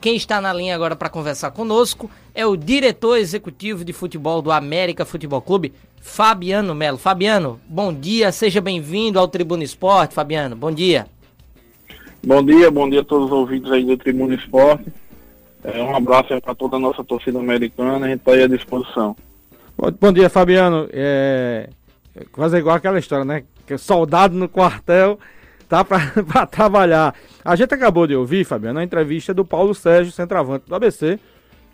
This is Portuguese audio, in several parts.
Quem está na linha agora para conversar conosco é o diretor executivo de futebol do América Futebol Clube, Fabiano Melo. Fabiano, bom dia, seja bem-vindo ao Tribuna Esporte, Fabiano. Bom dia. Bom dia, bom dia a todos os ouvintes aí do Tribuna Esporte. É, um abraço para toda a nossa torcida americana, a gente está aí à disposição. Bom dia, Fabiano. É, é quase igual aquela história, né? Que soldado no quartel tá para trabalhar. A gente acabou de ouvir, Fabiano, a entrevista do Paulo Sérgio, centroavante do ABC,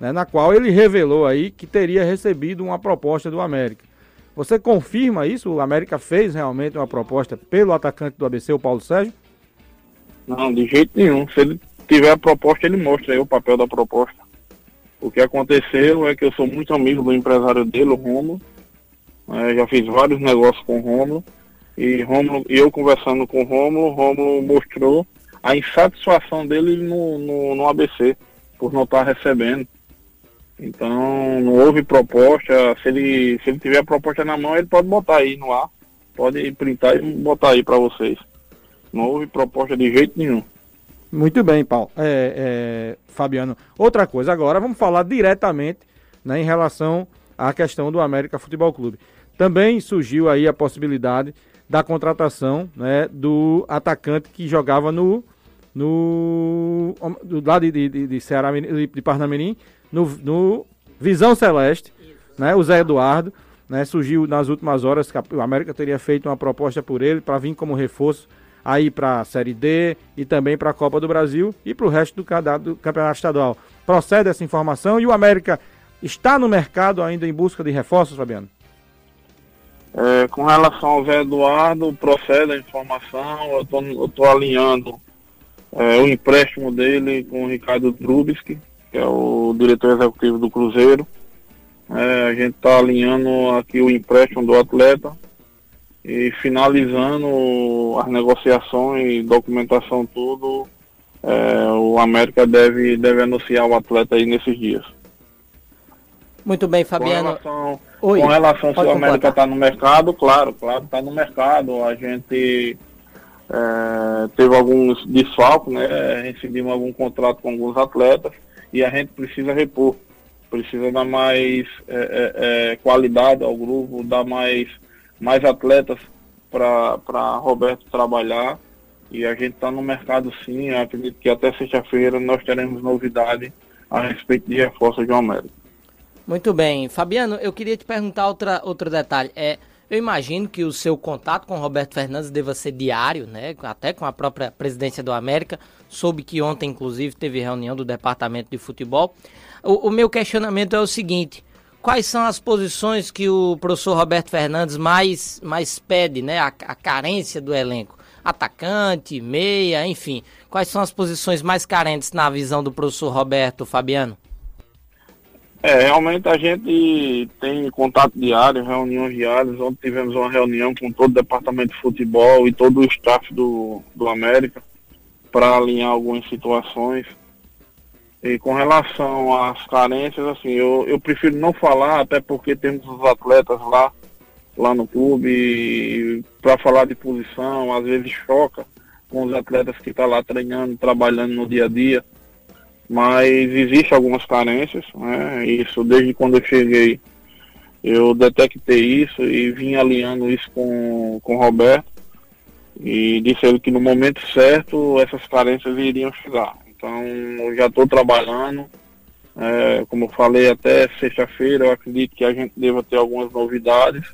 né, na qual ele revelou aí que teria recebido uma proposta do América. Você confirma isso? O América fez realmente uma proposta pelo atacante do ABC, o Paulo Sérgio? Não, de jeito nenhum. Se ele tiver a proposta, ele mostra aí o papel da proposta. O que aconteceu é que eu sou muito amigo do empresário dele, o Romulo. É, já fiz vários negócios com o Romulo. E Romulo, eu conversando com o Romulo, Romulo mostrou a insatisfação dele no, no, no ABC, por não estar recebendo. Então, não houve proposta. Se ele, se ele tiver a proposta na mão, ele pode botar aí no ar. Pode printar e botar aí para vocês. Não houve proposta de jeito nenhum. Muito bem, Paulo. É, é, Fabiano. Outra coisa, agora vamos falar diretamente né, em relação à questão do América Futebol Clube. Também surgiu aí a possibilidade da contratação né, do atacante que jogava no, no do lado de, de, de Ceará de, de Parnamirim, no, no Visão Celeste, né, o Zé Eduardo, né, surgiu nas últimas horas que o América teria feito uma proposta por ele para vir como reforço aí para a Série D e também para a Copa do Brasil e para o resto do, do Campeonato Estadual. Procede essa informação e o América está no mercado ainda em busca de reforços, Fabiano? É, com relação ao Zé Eduardo, procede a informação, eu estou alinhando é, o empréstimo dele com o Ricardo Trubisky, que é o diretor executivo do Cruzeiro. É, a gente está alinhando aqui o empréstimo do atleta e finalizando as negociações, documentação tudo, é, o América deve, deve anunciar o atleta aí nesses dias. Muito bem, Fabiano. Com relação, Oi, com relação se o América está no mercado, claro, claro, está no mercado. A gente é, teve alguns desfalques, né? Recebemos algum contrato com alguns atletas e a gente precisa repor. Precisa dar mais é, é, é qualidade ao grupo, dar mais, mais atletas para Roberto trabalhar. E a gente está no mercado sim. acredito que até sexta-feira nós teremos novidade a respeito de reforço de América. Muito bem. Fabiano, eu queria te perguntar outra, outro detalhe. É, eu imagino que o seu contato com Roberto Fernandes deva ser diário, né? Até com a própria presidência do América. Soube que ontem, inclusive, teve reunião do departamento de futebol. O, o meu questionamento é o seguinte: quais são as posições que o professor Roberto Fernandes mais, mais pede, né? A, a carência do elenco? Atacante, meia, enfim. Quais são as posições mais carentes na visão do professor Roberto Fabiano? É, realmente a gente tem contato diário, reuniões diárias. Ontem tivemos uma reunião com todo o departamento de futebol e todo o staff do, do América para alinhar algumas situações. E com relação às carências, assim, eu, eu prefiro não falar, até porque temos os atletas lá, lá no clube, para falar de posição, às vezes choca com os atletas que estão tá lá treinando, trabalhando no dia a dia mas existe algumas carências, né? Isso desde quando eu cheguei, eu detectei isso e vim alinhando isso com, com o Roberto e disse ele que no momento certo essas carências iriam chegar. Então eu já estou trabalhando, é, como eu falei até sexta-feira, eu acredito que a gente deva ter algumas novidades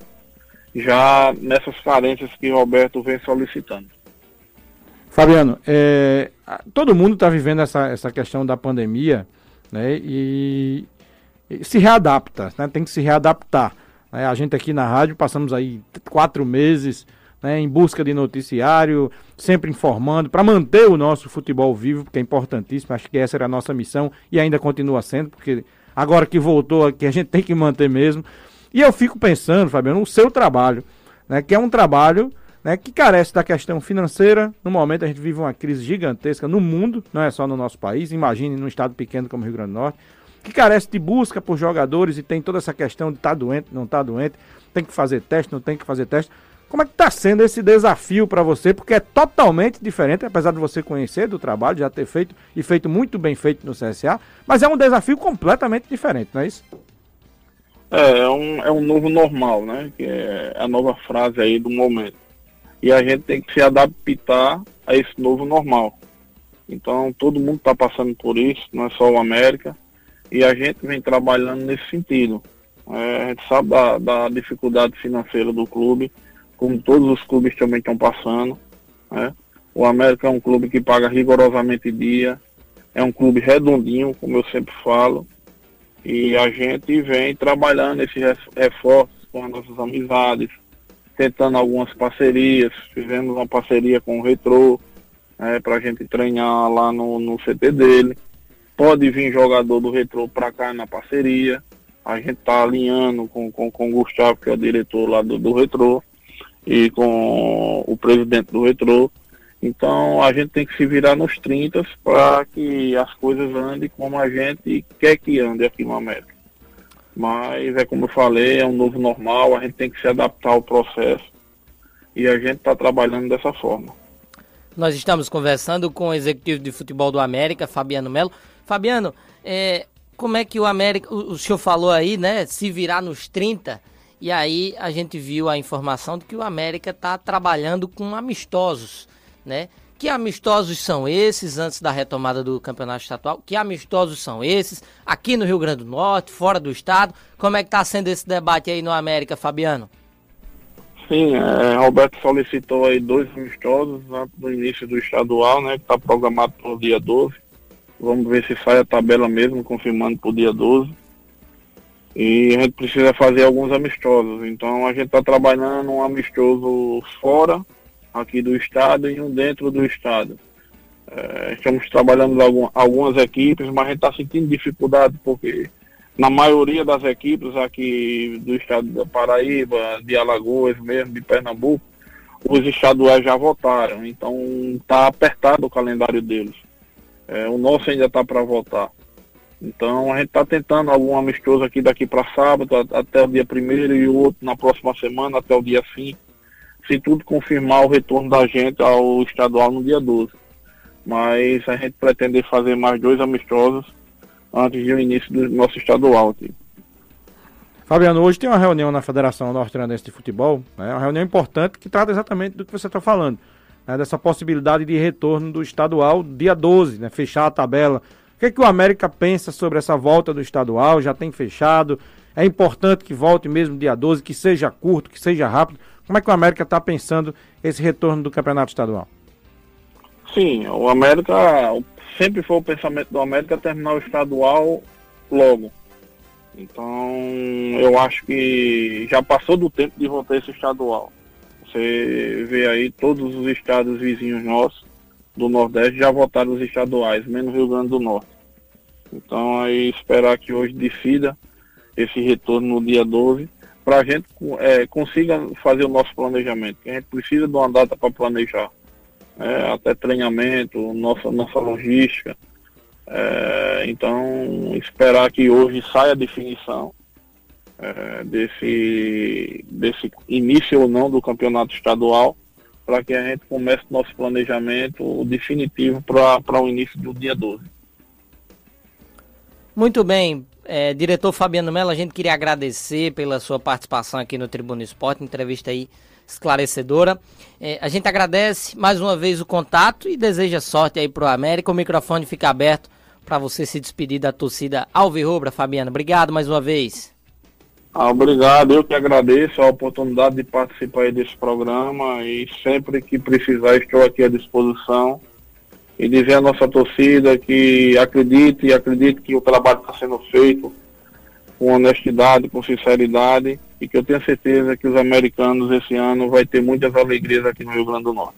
já nessas carências que o Roberto vem solicitando. Fabiano, é, todo mundo está vivendo essa, essa questão da pandemia né, e, e se readapta, né, tem que se readaptar. Né, a gente aqui na rádio passamos aí quatro meses né, em busca de noticiário, sempre informando, para manter o nosso futebol vivo, porque é importantíssimo, acho que essa era a nossa missão e ainda continua sendo, porque agora que voltou aqui a gente tem que manter mesmo. E eu fico pensando, Fabiano, o seu trabalho, né, que é um trabalho né, que carece da questão financeira. No momento a gente vive uma crise gigantesca no mundo, não é só no nosso país, imagine num estado pequeno como o Rio Grande do Norte, que carece de busca por jogadores e tem toda essa questão de estar tá doente, não estar tá doente, tem que fazer teste, não tem que fazer teste. Como é que está sendo esse desafio para você? Porque é totalmente diferente, apesar de você conhecer do trabalho, já ter feito e feito muito bem feito no CSA, mas é um desafio completamente diferente, não é isso? É, é um, é um novo normal, né? Que é a nova frase aí do momento. E a gente tem que se adaptar a esse novo normal. Então todo mundo está passando por isso, não é só o América. E a gente vem trabalhando nesse sentido. É, a gente sabe da, da, dificuldade financeira do clube, como todos os clubes também estão passando. Né? O América é um clube que paga rigorosamente dia, é um clube redondinho, como eu sempre falo, e a gente vem trabalhando esses reforços com as nossas amizades, tentando algumas parcerias. Fizemos uma parceria com o Retro, né, para a gente treinar lá no, no CT dele. Pode vir jogador do Retro para cá na parceria. A gente está alinhando com, com, com o Gustavo, que é o diretor lá do, do Retro, e com o presidente do Retro. Então a gente tem que se virar nos 30 para que as coisas andem como a gente quer que ande aqui no América. Mas é como eu falei, é um novo normal, a gente tem que se adaptar ao processo e a gente está trabalhando dessa forma. Nós estamos conversando com o executivo de futebol do América, Fabiano Melo. Fabiano, é, como é que o América, o, o senhor falou aí, né, se virar nos 30, e aí a gente viu a informação de que o América está trabalhando com amistosos, né? Que amistosos são esses antes da retomada do campeonato estadual? Que amistosos são esses aqui no Rio Grande do Norte, fora do estado? Como é que está sendo esse debate aí no América, Fabiano? Sim, é, Roberto solicitou aí dois amistosos antes do início do estadual, né? Que está programado para o dia 12. Vamos ver se sai a tabela mesmo, confirmando para o dia 12. E a gente precisa fazer alguns amistosos. Então a gente está trabalhando um amistoso fora aqui do estado e um dentro do estado. É, estamos trabalhando algum, algumas equipes, mas a gente está sentindo dificuldade porque na maioria das equipes aqui do estado da Paraíba, de Alagoas mesmo, de Pernambuco, os estaduais já votaram. Então está apertado o calendário deles. É, o nosso ainda está para votar. Então a gente está tentando algum amistoso aqui daqui para sábado, até o dia primeiro e o outro na próxima semana, até o dia 5. Se tudo confirmar o retorno da gente ao estadual no dia 12. Mas a gente pretende fazer mais dois amistosos antes do início do nosso estadual. Fabiano, hoje tem uma reunião na Federação Norte-Grandense de Futebol, né, uma reunião importante que trata exatamente do que você está falando né, dessa possibilidade de retorno do estadual dia 12, né, fechar a tabela. O que, é que o América pensa sobre essa volta do estadual? Já tem fechado? É importante que volte mesmo dia 12, que seja curto, que seja rápido. Como é que o América está pensando esse retorno do campeonato estadual? Sim, o América sempre foi o pensamento do América terminar o estadual logo. Então eu acho que já passou do tempo de voltar esse estadual. Você vê aí todos os estados vizinhos nossos do Nordeste já votaram os estaduais, menos Rio Grande do Norte. Então aí esperar que hoje decida esse retorno no dia 12 para a gente é, consiga fazer o nosso planejamento. A gente precisa de uma data para planejar. É, até treinamento, nossa, nossa logística. É, então esperar que hoje saia a definição é, desse, desse início ou não do campeonato estadual, para que a gente comece nosso planejamento definitivo para o início do dia 12. Muito bem, é, diretor Fabiano Mello, a gente queria agradecer pela sua participação aqui no Tribuna Esporte, entrevista aí esclarecedora. É, a gente agradece mais uma vez o contato e deseja sorte aí para o América. O microfone fica aberto para você se despedir da torcida Alvirrubra, Fabiano. Obrigado mais uma vez. Ah, obrigado, eu que agradeço a oportunidade de participar desse programa e sempre que precisar estou aqui à disposição e dizer à nossa torcida que acredite e acredite que o trabalho está sendo feito com honestidade, com sinceridade e que eu tenho certeza que os americanos esse ano vai ter muitas alegrias aqui no Rio Grande do Norte.